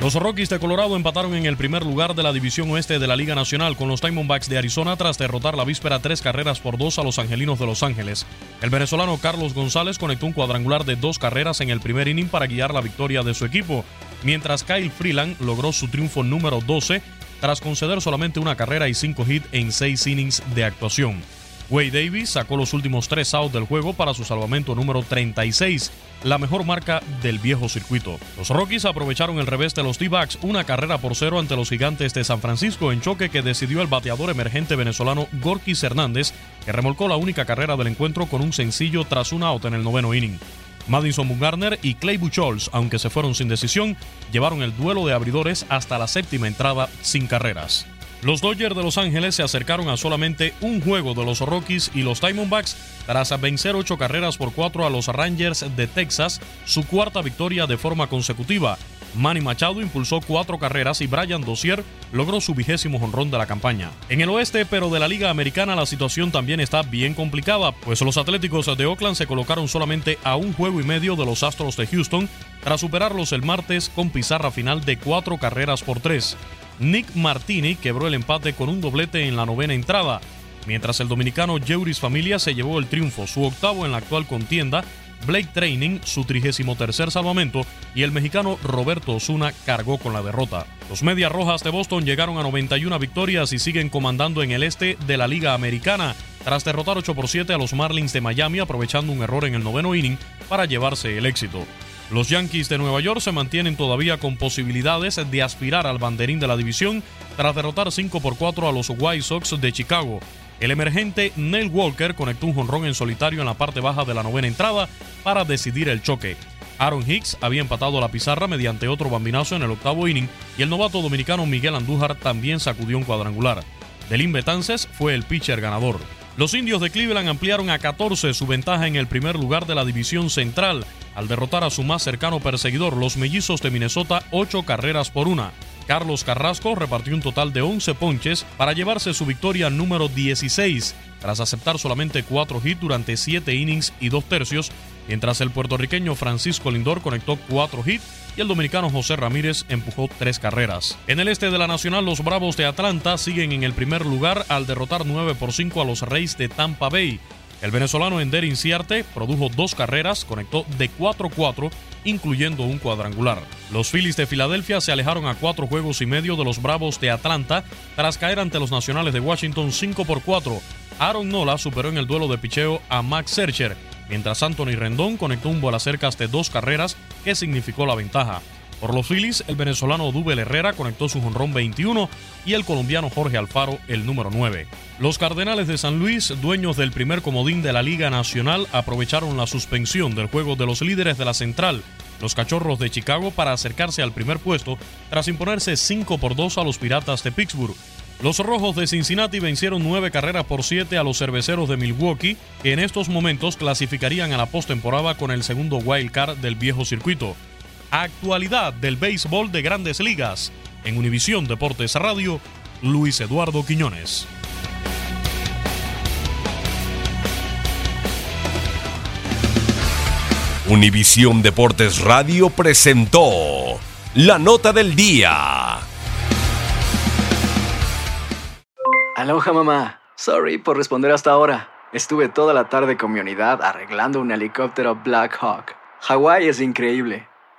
Los Rockies de Colorado empataron en el primer lugar de la división oeste de la Liga Nacional con los Diamondbacks de Arizona tras derrotar la víspera tres carreras por dos a los Angelinos de Los Ángeles. El venezolano Carlos González conectó un cuadrangular de dos carreras en el primer inning para guiar la victoria de su equipo, mientras Kyle Freeland logró su triunfo número 12 tras conceder solamente una carrera y cinco hits en seis innings de actuación. Wade Davis sacó los últimos tres outs del juego para su salvamento número 36, la mejor marca del viejo circuito. Los Rockies aprovecharon el revés de los D-Backs, una carrera por cero ante los gigantes de San Francisco en choque que decidió el bateador emergente venezolano Gorkis Hernández, que remolcó la única carrera del encuentro con un sencillo tras un out en el noveno inning. Madison Bumgarner y Clay Buchholz, aunque se fueron sin decisión, llevaron el duelo de abridores hasta la séptima entrada sin carreras. Los Dodgers de Los Ángeles se acercaron a solamente un juego de los Rockies y los Diamondbacks tras vencer ocho carreras por cuatro a los Rangers de Texas, su cuarta victoria de forma consecutiva. Manny Machado impulsó cuatro carreras y Brian Dozier logró su vigésimo jonrón de la campaña. En el oeste, pero de la Liga Americana, la situación también está bien complicada, pues los Atléticos de Oakland se colocaron solamente a un juego y medio de los Astros de Houston, tras superarlos el martes con pizarra final de cuatro carreras por tres. Nick Martini quebró el empate con un doblete en la novena entrada, mientras el dominicano Jeuris Familia se llevó el triunfo, su octavo en la actual contienda, Blake Training su 33 salvamento y el mexicano Roberto Osuna cargó con la derrota. Los Medias Rojas de Boston llegaron a 91 victorias y siguen comandando en el este de la Liga Americana tras derrotar 8 por 7 a los Marlins de Miami aprovechando un error en el noveno inning para llevarse el éxito. Los Yankees de Nueva York se mantienen todavía con posibilidades de aspirar al banderín de la división tras derrotar 5 por 4 a los White Sox de Chicago. El emergente Neil Walker conectó un jonrón en solitario en la parte baja de la novena entrada para decidir el choque. Aaron Hicks había empatado la pizarra mediante otro bambinazo en el octavo inning y el novato dominicano Miguel Andújar también sacudió un cuadrangular. Delin Betances fue el pitcher ganador. Los indios de Cleveland ampliaron a 14 su ventaja en el primer lugar de la división central al derrotar a su más cercano perseguidor, los mellizos de Minnesota, 8 carreras por una. Carlos Carrasco repartió un total de 11 ponches para llevarse su victoria número 16, tras aceptar solamente 4 hits durante 7 innings y 2 tercios, mientras el puertorriqueño Francisco Lindor conectó 4 hits y el dominicano José Ramírez empujó 3 carreras. En el este de la Nacional, los Bravos de Atlanta siguen en el primer lugar al derrotar 9 por 5 a los Reyes de Tampa Bay. El venezolano Ender Inciarte produjo dos carreras, conectó de 4-4, incluyendo un cuadrangular. Los Phillies de Filadelfia se alejaron a cuatro juegos y medio de los Bravos de Atlanta tras caer ante los Nacionales de Washington 5 por 4. Aaron Nola superó en el duelo de picheo a Max Scherzer, mientras Anthony Rendón conectó un bola cerca de dos carreras que significó la ventaja. Por los Phillies, el venezolano Dubel Herrera conectó su jonrón 21 y el colombiano Jorge Alfaro el número 9. Los Cardenales de San Luis, dueños del primer comodín de la Liga Nacional, aprovecharon la suspensión del juego de los líderes de la Central, los Cachorros de Chicago, para acercarse al primer puesto tras imponerse 5 por 2 a los Piratas de Pittsburgh. Los Rojos de Cincinnati vencieron 9 carreras por 7 a los Cerveceros de Milwaukee, que en estos momentos clasificarían a la postemporada con el segundo wild card del viejo circuito. Actualidad del béisbol de grandes ligas. En Univisión Deportes Radio, Luis Eduardo Quiñones. Univisión Deportes Radio presentó la nota del día. Aloha mamá. Sorry por responder hasta ahora. Estuve toda la tarde con mi unidad arreglando un helicóptero Black Hawk. Hawái es increíble.